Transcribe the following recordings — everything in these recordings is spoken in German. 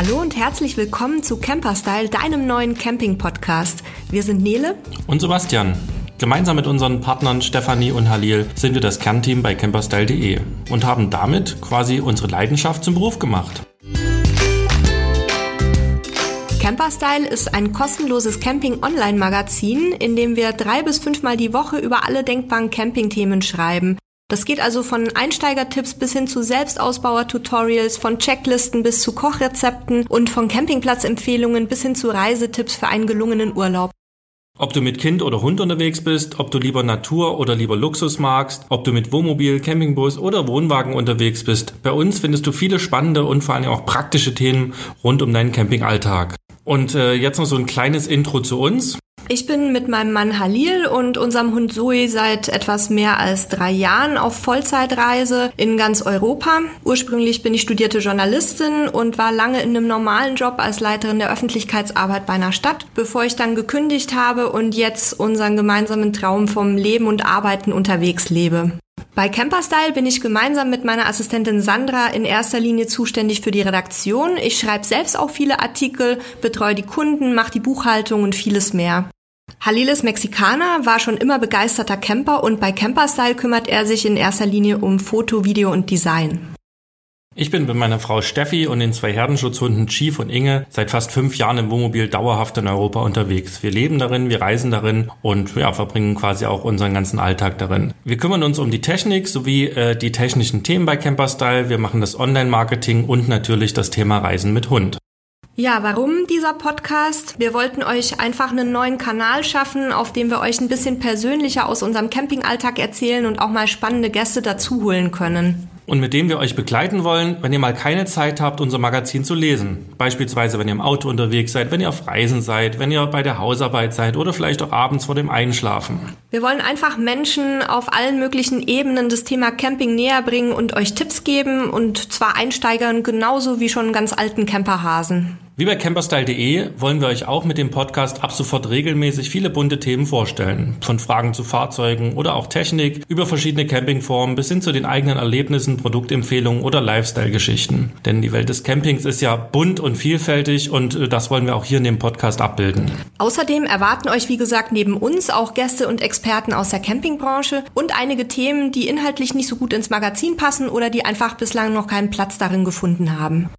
Hallo und herzlich willkommen zu Camperstyle, deinem neuen Camping-Podcast. Wir sind Nele und Sebastian. Gemeinsam mit unseren Partnern Stefanie und Halil sind wir das Kernteam bei camperstyle.de und haben damit quasi unsere Leidenschaft zum Beruf gemacht. Camperstyle ist ein kostenloses Camping-Online-Magazin, in dem wir drei bis fünfmal die Woche über alle denkbaren Camping-Themen schreiben. Das geht also von Einsteigertipps bis hin zu Selbstausbauer-Tutorials, von Checklisten bis zu Kochrezepten und von Campingplatzempfehlungen bis hin zu Reisetipps für einen gelungenen Urlaub. Ob du mit Kind oder Hund unterwegs bist, ob du lieber Natur oder lieber Luxus magst, ob du mit Wohnmobil, Campingbus oder Wohnwagen unterwegs bist, bei uns findest du viele spannende und vor allem auch praktische Themen rund um deinen Campingalltag. Und äh, jetzt noch so ein kleines Intro zu uns. Ich bin mit meinem Mann Halil und unserem Hund Zoe seit etwas mehr als drei Jahren auf Vollzeitreise in ganz Europa. Ursprünglich bin ich studierte Journalistin und war lange in einem normalen Job als Leiterin der Öffentlichkeitsarbeit bei einer Stadt, bevor ich dann gekündigt habe und jetzt unseren gemeinsamen Traum vom Leben und Arbeiten unterwegs lebe. Bei Camperstyle bin ich gemeinsam mit meiner Assistentin Sandra in erster Linie zuständig für die Redaktion. Ich schreibe selbst auch viele Artikel, betreue die Kunden, mache die Buchhaltung und vieles mehr. Halil ist Mexikaner, war schon immer begeisterter Camper und bei Camperstyle kümmert er sich in erster Linie um Foto, Video und Design. Ich bin mit meiner Frau Steffi und den zwei Herdenschutzhunden Chief und Inge seit fast fünf Jahren im Wohnmobil dauerhaft in Europa unterwegs. Wir leben darin, wir reisen darin und ja, verbringen quasi auch unseren ganzen Alltag darin. Wir kümmern uns um die Technik sowie äh, die technischen Themen bei Camperstyle. Wir machen das Online-Marketing und natürlich das Thema Reisen mit Hund. Ja, warum dieser Podcast? Wir wollten euch einfach einen neuen Kanal schaffen, auf dem wir euch ein bisschen persönlicher aus unserem Campingalltag erzählen und auch mal spannende Gäste dazu holen können und mit dem wir euch begleiten wollen, wenn ihr mal keine Zeit habt, unser Magazin zu lesen. Beispielsweise, wenn ihr im Auto unterwegs seid, wenn ihr auf Reisen seid, wenn ihr bei der Hausarbeit seid oder vielleicht auch abends vor dem Einschlafen. Wir wollen einfach Menschen auf allen möglichen Ebenen das Thema Camping näher bringen und euch Tipps geben und zwar Einsteigern genauso wie schon ganz alten Camperhasen. Wie bei camperstyle.de wollen wir euch auch mit dem Podcast ab sofort regelmäßig viele bunte Themen vorstellen. Von Fragen zu Fahrzeugen oder auch Technik, über verschiedene Campingformen bis hin zu den eigenen Erlebnissen, Produktempfehlungen oder Lifestyle-Geschichten. Denn die Welt des Campings ist ja bunt und vielfältig und äh, das wollen wir auch hier in dem Podcast abbilden. Außerdem erwarten euch, wie gesagt, neben uns auch Gäste und Experten aus der Campingbranche und einige Themen, die inhaltlich nicht so gut ins Magazin passen oder die einfach bislang noch keinen Platz darin gefunden haben.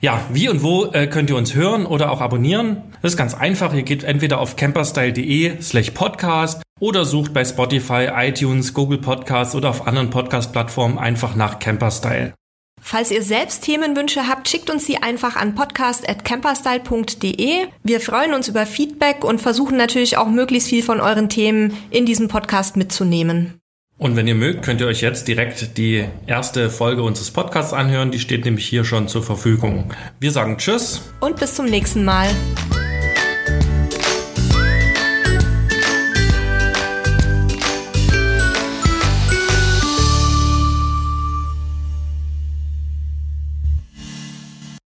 Ja, wie und wo äh, könnt ihr uns hören oder auch abonnieren? Das ist ganz einfach. Ihr geht entweder auf camperstyle.de slash podcast oder sucht bei Spotify, iTunes, Google Podcasts oder auf anderen Podcast-Plattformen einfach nach Camperstyle. Falls ihr selbst Themenwünsche habt, schickt uns sie einfach an podcast.camperstyle.de. Wir freuen uns über Feedback und versuchen natürlich auch möglichst viel von euren Themen in diesem Podcast mitzunehmen. Und wenn ihr mögt, könnt ihr euch jetzt direkt die erste Folge unseres Podcasts anhören. Die steht nämlich hier schon zur Verfügung. Wir sagen Tschüss. Und bis zum nächsten Mal.